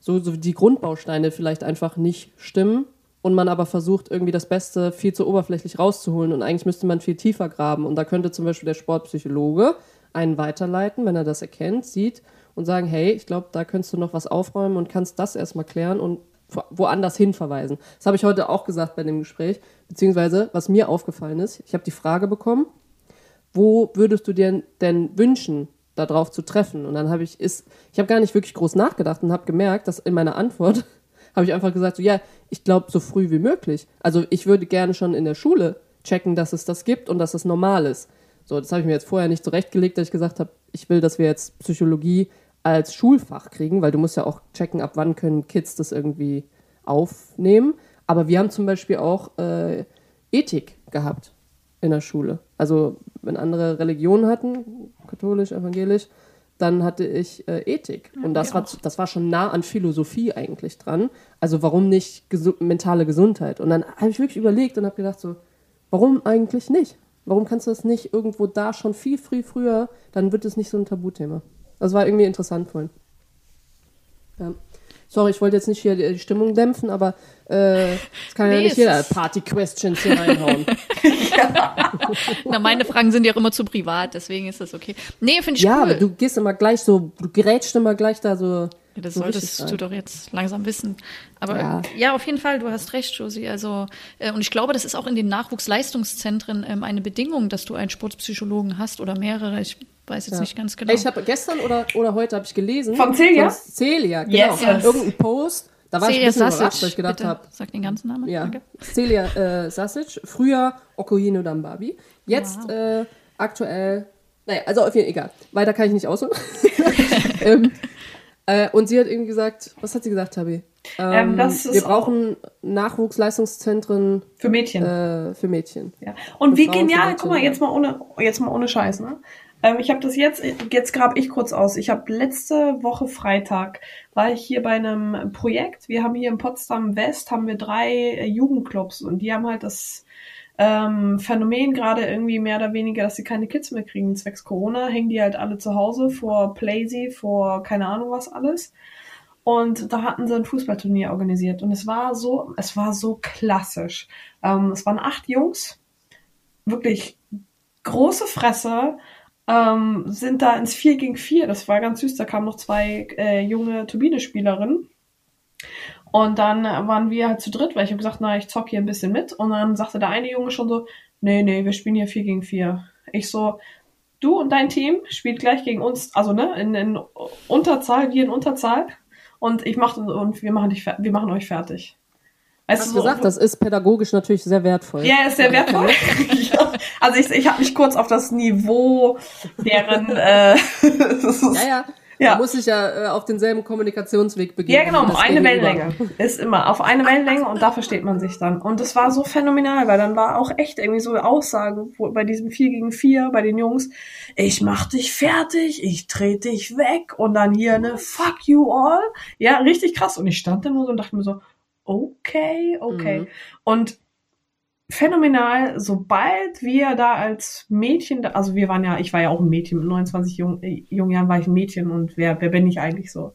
so, so die Grundbausteine vielleicht einfach nicht stimmen und man aber versucht, irgendwie das Beste viel zu oberflächlich rauszuholen und eigentlich müsste man viel tiefer graben und da könnte zum Beispiel der Sportpsychologe einen weiterleiten, wenn er das erkennt, sieht und sagen, hey, ich glaube, da könntest du noch was aufräumen und kannst das erstmal klären und wo- woanders hin verweisen. Das habe ich heute auch gesagt bei dem Gespräch, beziehungsweise was mir aufgefallen ist, ich habe die Frage bekommen, wo würdest du dir denn wünschen, darauf zu treffen? Und dann habe ich, ist, ich habe gar nicht wirklich groß nachgedacht und habe gemerkt, dass in meiner Antwort habe ich einfach gesagt, so, ja, ich glaube so früh wie möglich. Also ich würde gerne schon in der Schule checken, dass es das gibt und dass es normal ist. So, das habe ich mir jetzt vorher nicht zurechtgelegt, dass ich gesagt habe, ich will, dass wir jetzt Psychologie als Schulfach kriegen, weil du musst ja auch checken, ab wann können Kids das irgendwie aufnehmen. Aber wir haben zum Beispiel auch äh, Ethik gehabt in der Schule. Also wenn andere Religionen hatten, katholisch, evangelisch, dann hatte ich äh, Ethik. Und das war, das war schon nah an Philosophie eigentlich dran. Also warum nicht gesu mentale Gesundheit? Und dann habe ich wirklich überlegt und habe gedacht so, warum eigentlich nicht? Warum kannst du das nicht irgendwo da schon viel, viel früher, dann wird es nicht so ein Tabuthema. Das war irgendwie interessant vorhin. Ja. Sorry, ich wollte jetzt nicht hier die Stimmung dämpfen, aber äh, es kann ja Nee, nicht es jeder Party-Questions hier reinhauen. Na, meine Fragen sind ja auch immer zu privat, deswegen ist das okay. Nee, finde ich ja, cool. aber du gehst immer gleich so, du gerätst immer gleich da so. Ja, das so solltest du doch jetzt langsam wissen. Aber ja. Ja. auf jeden Fall, du hast recht, Josie. Also, äh, und ich glaube, das ist auch in den Nachwuchsleistungszentren ähm, eine Bedingung, dass du einen Sportpsychologen hast oder mehrere. Ich Weiß jetzt Ja. nicht ganz genau. Ich habe gestern oder, oder heute habe ich gelesen. Von Celia? Von Celia, genau. Yes. Von irgendeinem Post. Da war ich ein Celia bisschen überrascht, Sasic, weil ich gedacht habe, Sag den ganzen Namen. ja, Danke. Celia äh, Sasic, früher Okohino Dambabi, jetzt äh, aktuell, naja, also auf jeden Fall egal. Weiter kann ich nicht ausholen. ähm, äh, und sie hat irgendwie gesagt, was hat sie gesagt, Tabi? Ähm, Ähm, wir brauchen Nachwuchsleistungszentren Für Mädchen. äh, für Mädchen. Ja. Und wie Frauen für genial, Mädchen, guck mal, ja. jetzt mal ohne, jetzt mal ohne Scheiß, ne? Ähm, ich habe das jetzt, jetzt grab ich kurz aus. Ich habe letzte Woche Freitag war ich hier bei einem Projekt. Wir haben hier in Potsdam West haben wir drei äh, Jugendclubs und die haben halt das ähm, Phänomen gerade irgendwie mehr oder weniger, dass sie keine Kids mehr kriegen zwecks Corona, hängen die halt alle zu Hause vor Playsy, vor keine Ahnung was alles. Und da hatten sie ein Fußballturnier organisiert und es war so, es war so klassisch. Ähm, es waren acht Jungs, wirklich große Fresse, ähm, sind da ins 4 gegen 4. Das war ganz süß. Da kamen noch zwei äh, junge Turbine-Spielerinnen. Und dann waren wir halt zu dritt, weil ich habe gesagt, na, ich zock hier ein bisschen mit. Und dann sagte der eine Junge schon so, nee, nee, wir spielen hier 4 gegen 4. Ich so, du und dein Team spielt gleich gegen uns, also ne, in, in Unterzahl, wir in Unterzahl. Und ich mach und wir machen dich wir machen euch fertig. Weißt Hast du, gesagt, das ist pädagogisch natürlich sehr wertvoll. ja, ist sehr wertvoll. ja. Also ich, ich habe mich kurz auf das Niveau deren äh, das ist, Ja, ja. Ja. Man muss sich ja äh, auf denselben Kommunikationsweg begeben. Ja, genau, um eine. Wellenlänge. Ist immer auf eine Wellenlänge und da versteht man sich dann. Und das war so phänomenal, weil dann war auch echt irgendwie so Aussagen wo, bei diesem 4 gegen 4 bei den Jungs, ich mach dich fertig, ich trete dich weg und dann hier eine Fuck you all. Ja, richtig krass. Und ich stand da nur so und dachte mir so, okay, okay. Mhm. Und phänomenal, sobald wir da als Mädchen, also wir waren ja, ich war ja auch ein Mädchen, mit 29 jung, äh, jungen Jahren war ich ein Mädchen und wer, wer bin ich eigentlich so?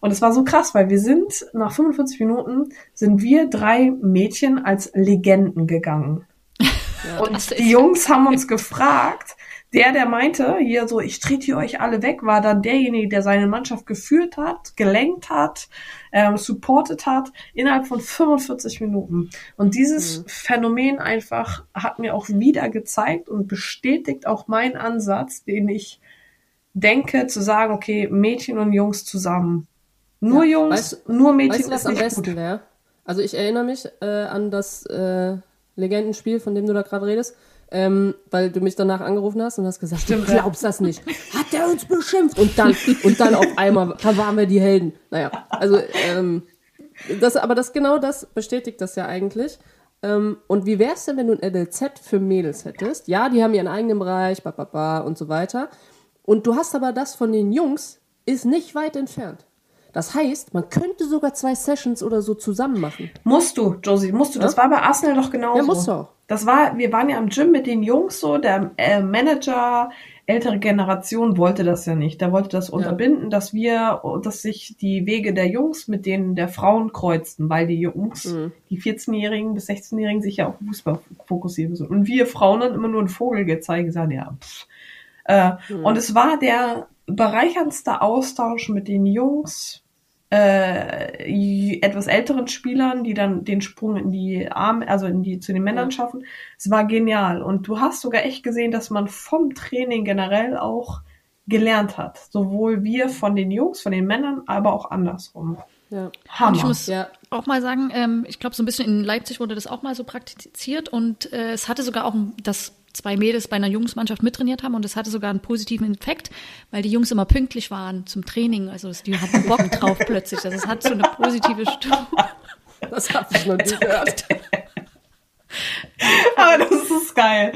Und es war so krass, weil wir sind, nach 45 Minuten, sind wir drei Mädchen als Legenden gegangen. Das Und die Jungs haben uns gefragt, der, der meinte, hier so, ich trete euch alle weg, war dann derjenige, der seine Mannschaft geführt hat, gelenkt hat, ähm, supportet hat, innerhalb von 45 Minuten. Und dieses Phänomen einfach hat mir auch wieder gezeigt und bestätigt auch meinen Ansatz, den ich denke, zu sagen, okay, Mädchen und Jungs zusammen. Nur Ja, Jungs, weißt- nur Mädchen Weißt was ist am besten gut. wäre? Also ich erinnere mich äh, an das äh, Legendenspiel, von dem du da gerade redest, ähm, weil du mich danach angerufen hast und hast gesagt, Stimmt, du glaubst das nicht. Hat der uns beschimpft? Und dann, und dann auf einmal waren wir die Helden. Naja, also ähm, das, aber das genau das bestätigt das ja eigentlich. Ähm, und wie wär's denn, wenn du ein LLZ für Mädels hättest? Ja, die haben ihren eigenen Bereich, ba, ba, ba und so weiter. Und du hast aber das von den Jungs, ist nicht weit entfernt. Das heißt, man könnte sogar zwei Sessions oder so zusammen machen. Musst du, Josie, musst du. Das war bei Arsenal doch genauso. Ja, musst du auch. Das war, wir waren ja im Gym mit den Jungs so, der äh, Manager, ältere Generation wollte das ja nicht. Der wollte das unterbinden, dass wir, dass sich die Wege der Jungs mit denen der Frauen kreuzten, weil die Jungs, Mhm. die 14-Jährigen bis 16-Jährigen sich ja auf Fußball fokussieren müssen. Und wir Frauen dann immer nur einen Vogel gezeigt, gesagt, ja, pff. Äh, Mhm. Und es war der bereicherndste Austausch mit den Jungs, äh, etwas älteren Spielern, die dann den Sprung in die Arme, also in die zu den Männern schaffen. Es war genial und du hast sogar echt gesehen, dass man vom Training generell auch gelernt hat, sowohl wir von den Jungs, von den Männern, aber auch andersrum. Ja. Hammer. Ich muss Ja. auch mal sagen, ähm, ich glaube, so ein bisschen in Leipzig wurde das auch mal so praktiziert und äh, es hatte sogar auch, dass zwei Mädels bei einer Jungsmannschaft mittrainiert haben und es hatte sogar einen positiven Effekt, weil die Jungs immer pünktlich waren zum Training. Also die hatten Bock drauf plötzlich. Also es hat so eine positive Stimmung. Das habe ich noch nie gehört. aber das ist geil.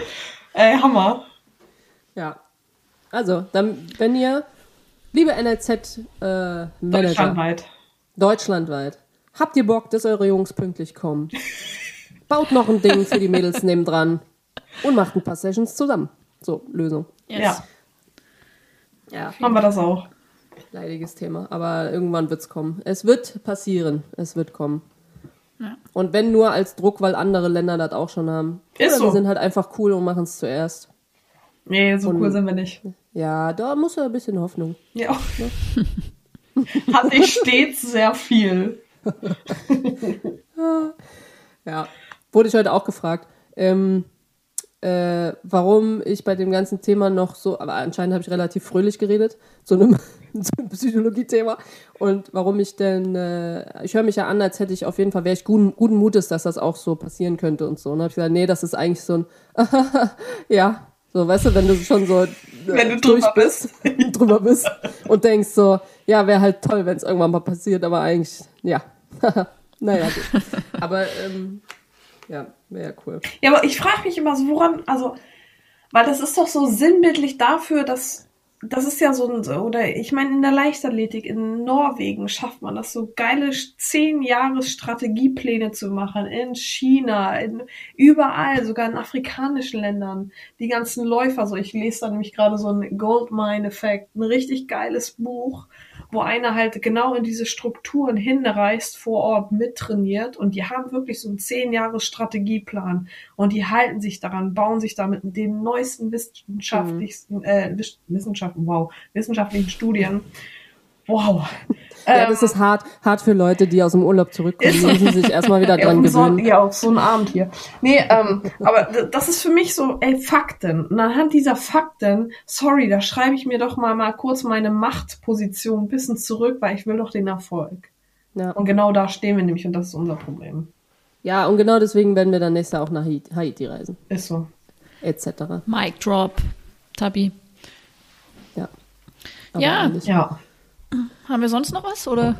Ey, Hammer. Ja. Also, dann, wenn ihr, liebe NLZ-Manager, Deutschlandweit. deutschlandweit, habt ihr Bock, dass eure Jungs pünktlich kommen? Baut noch ein Ding für die Mädels nebendran und macht ein paar Sessions zusammen. So, Lösung. Ja, Ja. haben wir das auch. Leidiges Thema, aber irgendwann wird's kommen. Es wird passieren. Es wird kommen. Ja. Und wenn nur als Druck, weil andere Länder das auch schon haben. Ist Oder so. wir sind halt einfach cool und machen es zuerst. Nee, so Und- cool sind wir nicht. Ja, da muss ja ein bisschen Hoffnung. Ja. Hatte ich stets sehr viel. Ja, wurde ich heute auch gefragt. Ähm, äh, warum ich bei dem ganzen Thema noch so, aber anscheinend habe ich relativ fröhlich geredet, zu einem, zu einem Psychologie-Thema. Und warum ich denn, äh, ich höre mich ja an, als hätte ich auf jeden Fall, wäre ich guten, guten Mutes, dass das auch so passieren könnte und so. Und habe ich gesagt, nee, das ist eigentlich so ein, ja, so, weißt du, wenn du schon so äh, Wenn du durch drüber bist. drüber bist und denkst so, ja, wäre halt toll, wenn es irgendwann mal passiert, aber eigentlich, ja. naja, gut. Aber, ähm, ja, wäre cool. Ja, aber ich frage mich immer so, woran, also, weil das ist doch so sinnbildlich dafür, dass das ist ja so ein, oder ich meine, in der Leichtathletik in Norwegen schafft man das so geile zehn Jahres Strategiepläne zu machen, in China, in überall, sogar in afrikanischen Ländern. Die ganzen Läufer, so ich lese da nämlich gerade so ein Goldmine-Effekt, ein richtig geiles Buch, wo einer halt genau in diese Strukturen hinreist, vor Ort mittrainiert und die haben wirklich so einen zehn Jahres Strategieplan und die halten sich daran, bauen sich damit den neuesten wissenschaftlichsten, äh, Wiss- Wissenschaften, wow, wissenschaftlichen Studien. Wow. Ja, Ähm, das ist hart, hart für Leute, die aus dem Urlaub zurückkommen. Die müssen sich erstmal wieder dran so, gewöhnen. ja, auf so einen Abend hier. Nee, ähm, aber das ist für mich so, ey, Fakten. Und anhand dieser Fakten, sorry, da schreibe ich mir doch mal, mal kurz meine Machtposition ein bisschen zurück, weil ich will doch den Erfolg. Ja. Und genau da stehen wir nämlich und das ist unser Problem. ja, und genau deswegen werden wir dann nächstes Jahr auch nach Haiti- Haiti reisen. Ist so. Etc. Mic drop, Tabi. Ja. Aber Ja. eigentlich- Ja. Haben wir sonst noch was? Oder?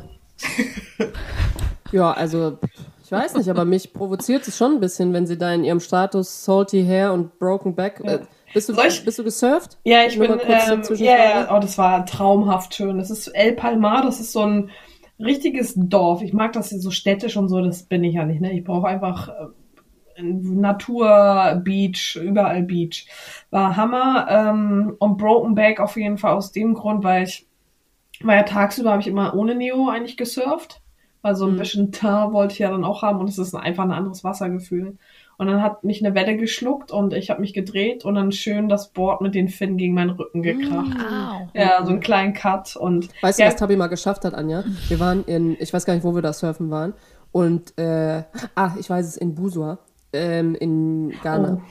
Ja, also, ich weiß nicht, aber mich provoziert es schon ein bisschen, wenn sie da in ihrem Status Salty Hair und Broken Back. Äh, bist, du, ich- bist du gesurft? Ja, ich Nur bin, mal kurz eine ähm, ja, ja, oh, das war traumhaft schön. Das ist El Palmar, das ist so ein richtiges Dorf. Ich mag das hier so städtisch und so, das bin ich ja nicht, ne? Ich brauche einfach äh, Natur, Beach, überall Beach. War Hammer. Ähm, und Broken Back auf jeden Fall aus dem Grund, weil ich, weil ja tagsüber habe ich immer ohne Neo eigentlich gesurft. Weil so ein bisschen Teint wollte ich ja dann auch haben und es ist einfach ein anderes Wassergefühl. Und dann hat mich eine Welle geschluckt und ich habe mich gedreht und dann schön das Board mit den Finnen gegen meinen Rücken gekracht. Au. Ja, so einen kleinen Cut und Weißt du, ja, was Tabi mal geschafft hat, Anja? Wir waren in, ich weiß gar nicht, wo wir da surfen waren. Und, äh, ah, ich weiß es, in Busua, ähm, in Ghana.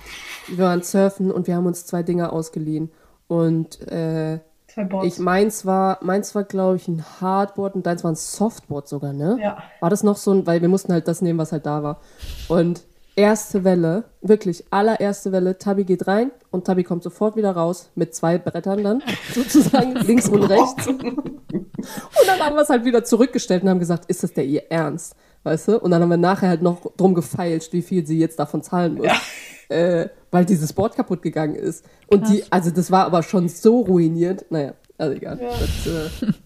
Wir waren surfen und wir haben uns zwei Dinger ausgeliehen. Und, äh, zwei Boards. ich, meins war, meins war, glaube ich, ein Hardboard und deins war ein Softboard sogar, ne? Ja. War das noch so ein, weil wir mussten halt das nehmen, was halt da war. Und erste Welle, wirklich allererste Welle, Tabi geht rein und Tabi kommt sofort wieder raus mit zwei Brettern dann, sozusagen, links und rechts. Und dann haben wir es halt wieder zurückgestellt und haben gesagt, ist das der ihr Ernst? Weißt du? Und dann haben wir nachher halt noch drum gefeilscht, wie viel sie jetzt davon zahlen muss. Äh, weil dieses Board kaputt gegangen ist. Und die, also das war aber schon so ruiniert. Naja, also egal. Das, äh,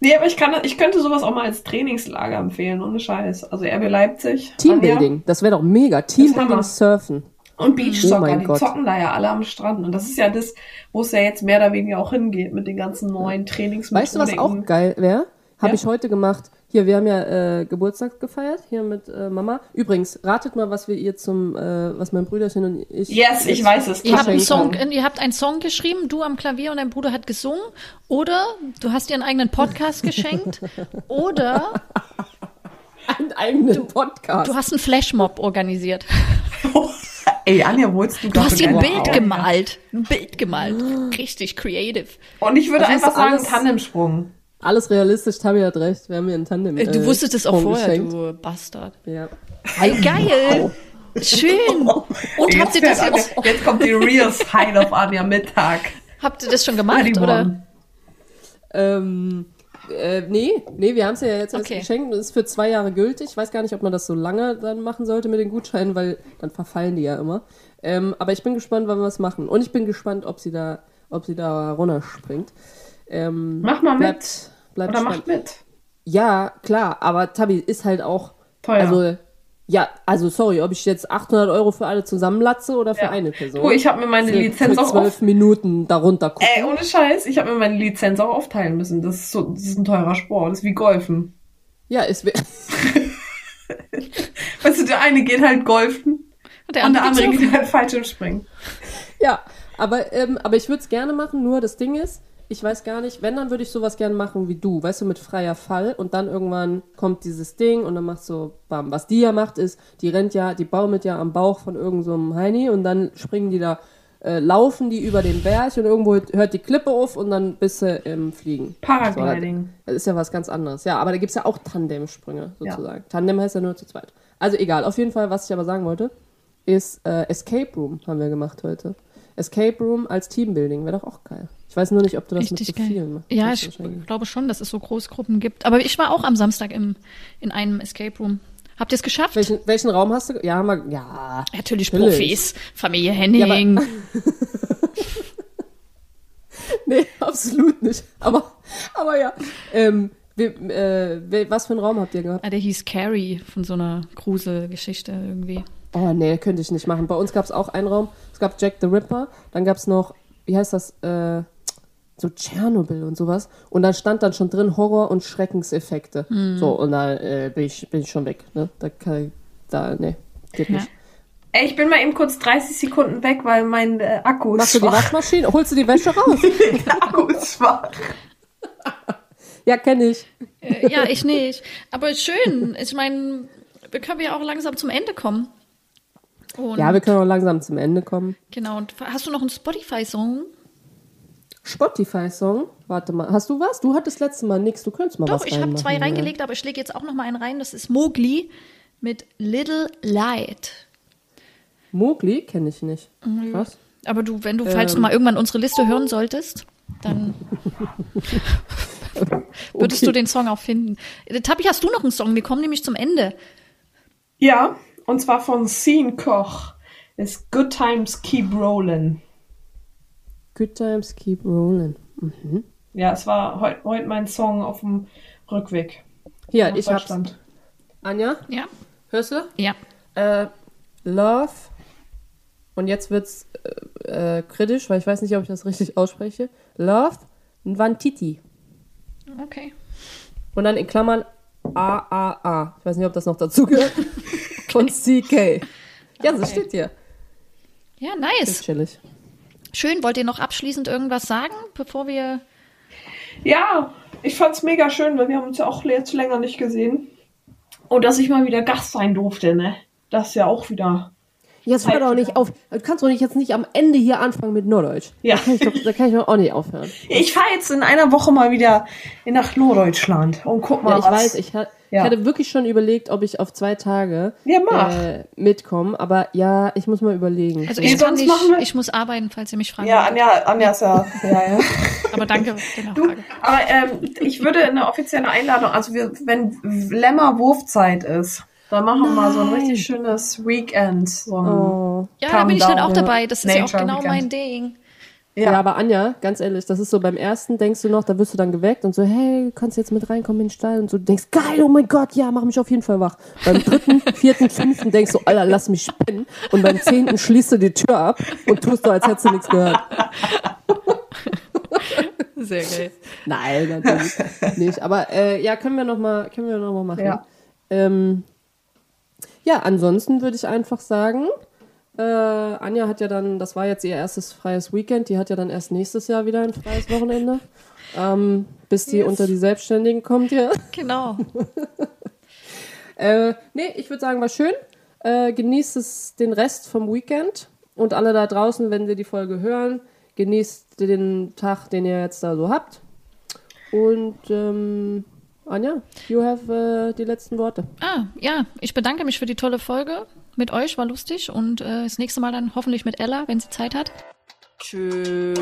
Nee, aber ich kann, ich könnte sowas auch mal als Trainingslager empfehlen, ohne Scheiß. Also RB Leipzig. Teambuilding, das wäre doch mega. Teambuilding surfen. Anja. Und Beachsoccer, Oh die Gott. zocken da ja alle am Strand. Und das ist ja das, wo es ja jetzt mehr oder weniger auch hingeht mit den ganzen neuen Trainingsmethoden. Weißt du, was auch geil wäre? Habe Ja. ich heute gemacht. Hier, wir haben ja äh, Geburtstag gefeiert, hier mit äh, Mama. Übrigens, ratet mal, was wir ihr zum, äh, was mein Brüderchen und ich. Yes, ich weiß es. Ihr habt, einen Song, haben. ihr habt einen Song geschrieben, du am Klavier und dein Bruder hat gesungen. Oder du hast dir einen eigenen Podcast geschenkt. Oder Einen eigenen Podcast. du hast einen Flashmob organisiert. Ey, Anja, wo holst du Du hast dir ein Wow. Bild gemalt. Ein Bild gemalt. Richtig creative. Und ich würde Das ist einfach sagen, Tandemsprung. Alles realistisch, Tabi hat recht. Wir haben mir einen Tandem. Äh, Du äh, wusstest es auch vorher, geschenkt. du Bastard. Ja. Hey, geil. Schön. Und habt ihr das jetzt, Anja- jetzt kommt die Real Side of Anja Mittag. habt ihr das schon gemacht, oder? Ähm, äh, nee, nee, wir haben es ja jetzt erst Okay. geschenkt und es ist für zwei Jahre gültig. Ich weiß gar nicht, ob man das so lange dann machen sollte mit den Gutscheinen, weil dann verfallen die ja immer. Ähm, aber ich bin gespannt, wann wir es machen. Und ich bin gespannt, ob sie da, ob sie da runterspringt. Ähm, Mach mal mit. bleibt, bleibt Oder spannend. macht mit. Ja, klar, aber Tabi ist halt auch, Teuer. also, ja, also sorry, ob ich jetzt 800 Euro für alle zusammenlatze oder für Ja. eine Person. Du, ich habe mir meine für, Lizenz für auch zwölf auf. Minuten darunter gucken. Ey, ohne Scheiß, ich habe mir meine Lizenz auch aufteilen müssen. Das ist so, das ist ein teurer Sport. Das ist wie Golfen. Ja, es wär- Weißt du, der eine geht halt golfen Und der und der andere andere geht halt Fallschirmspringen. Ja, aber, ähm, aber ich würde es gerne machen, nur das Ding ist, ich weiß gar nicht, wenn, dann würde ich sowas gern machen wie du, weißt du, mit freier Fall und dann irgendwann kommt dieses Ding und dann macht so, bam. Was die ja macht ist, die rennt ja, die baumelt ja am Bauch von irgendeinem so einem Heini und dann springen die da, äh, laufen die über den Berg und irgendwo hört die Klippe auf und dann bist du im Fliegen. Paragliding. Das ist ja was ganz anderes. Ja, aber da gibt's ja auch Tandemsprünge Ja. sozusagen. Tandem heißt ja nur zu zweit. Also egal, auf jeden Fall, was ich aber sagen wollte, ist äh, Escape Room haben wir gemacht heute. Escape Room als Teambuilding wäre doch auch geil. Ich weiß nur nicht, ob du das mit so vielen machst. Ja, ich glaube schon, dass es so Großgruppen gibt. Aber ich war auch am Samstag im, in einem Escape Room. Habt ihr es geschafft? Welchen, welchen Raum hast du? Ja, wir, ja. Natürlich Natürlich. Profis. Familie Henning. Nee, absolut nicht. Aber, aber ja. Ähm, wir, äh, was für einen Raum habt ihr gehabt? Ah, der hieß Carrie von so einer Gruselgeschichte irgendwie. Oh, nee, könnte ich nicht machen. Bei uns gab es auch einen Raum. Es gab Jack the Ripper. Dann gab es noch, wie heißt das, äh, so Tschernobyl und sowas. Und dann stand dann schon drin Horror- und Schreckenseffekte. So, und da äh, bin, ich, bin ich schon weg. Ne? Da kann ich, da, nee, geht Ja. nicht. Ey, ich bin mal eben kurz 30 Sekunden weg, weil mein äh, Akku ist Machst du die schwach. Waschmaschine? Holst du die Wäsche raus? Der Akku ist schwach. ja, kenne ich. Äh, ja, ich nicht. Aber schön. Ich meine, wir können ja auch langsam zum Ende kommen. Und, Ja, wir können auch langsam zum Ende kommen. Genau. Und hast du noch einen Spotify-Song? Spotify-Song. Warte mal, hast du was? Du hattest letztes Mal nichts. Du könntest mal Doch, was ich habe zwei ja. reingelegt, aber ich lege jetzt auch noch mal einen rein. Das ist Mowgli mit Little Light. Mowgli kenne ich nicht. Mhm. Was? Aber du, wenn du, falls Ähm. du mal irgendwann unsere Liste hören solltest, dann würdest Okay. du den Song auch finden. Äh, Tabi, hast du noch einen Song? Wir kommen nämlich zum Ende. Ja, und zwar von Scene Koch. Ist Good Times Keep Rollin'. Good times keep rolling. Mhm. Ja, es war heute heut mein Song auf dem Rückweg. Hier, nach ich hab's. Anja, Ja? hörst du? Ja. Äh, Love. Und jetzt wird's äh, äh, kritisch, weil ich weiß nicht, ob ich das richtig ausspreche. Love Nwantiti. Okay. Und dann in Klammern AAA. Ich weiß nicht, ob das noch dazu gehört. Von CK. Ja, so steht hier. Ja, Ist nice. chillig. Schön. Wollt ihr noch abschließend irgendwas sagen, bevor wir. Ja, ich fand's mega schön, weil wir haben uns ja auch jetzt länger nicht gesehen. Und dass ich mal wieder Gast sein durfte, ne? Das ist ja auch wieder. Jetzt hör doch nicht auf. Du kannst doch nicht jetzt nicht am Ende hier anfangen mit Norddeutsch. Ja. Da kann ich doch, da kann ich doch auch nicht aufhören. Ich fahre jetzt in einer Woche mal wieder nach Norddeutschland und guck mal, Ja, ich was. weiß, ich, ha Ja. ich hatte wirklich schon überlegt, ob ich auf zwei Tage Ja, mach. äh, mitkomme. Aber ja, ich muss mal überlegen. Also ich kann sonst nicht, machen wir- ich muss arbeiten, falls ihr mich fragt. ja, Anja, Anja ist ja. ja, ja. Aber danke für die Nachfrage. aber ähm, ich würde eine offizielle Einladung, also wir, wenn Lämmer Wurfzeit ist, dann machen wir mal so ein richtig schönes Weekend. So ein, oh. Ja, da bin ich dann auch dabei. Das ist ja auch genau Weekend. mein Ding. Ja. Ja. aber Anja, ganz ehrlich, das ist so beim ersten, denkst du noch, da wirst du dann geweckt und so, hey, du kannst jetzt mit reinkommen in den Stall und so, du denkst, geil, oh mein Gott, ja, mach mich auf jeden Fall wach. Beim dritten, vierten, fünften denkst du, Alter, lass mich spinnen. Und beim zehnten schließt du die Tür ab und tust so, als hättest du nichts gehört. Sehr geil. Nein, natürlich nicht. Aber äh, ja, können wir noch mal, können wir noch mal machen. Ja. Ähm, ja, ansonsten würde ich einfach sagen, äh, Anja hat ja dann, das war jetzt ihr erstes freies Weekend, die hat ja dann erst nächstes Jahr wieder ein freies Wochenende. Ähm, bis die unter die Selbstständigen kommt hier. Genau. Äh, nee, ich würde sagen, war schön. Äh, genießt es den Rest vom Weekend. Und alle da draußen, wenn Sie die Folge hören, genießt den Tag, den ihr jetzt da so habt. Und ähm, Anja, you have äh, die letzten Worte. Ah, ja, ich bedanke mich für die tolle Folge mit euch, war lustig. Und äh, das nächste Mal dann hoffentlich mit Ella, wenn sie Zeit hat. Tschüss.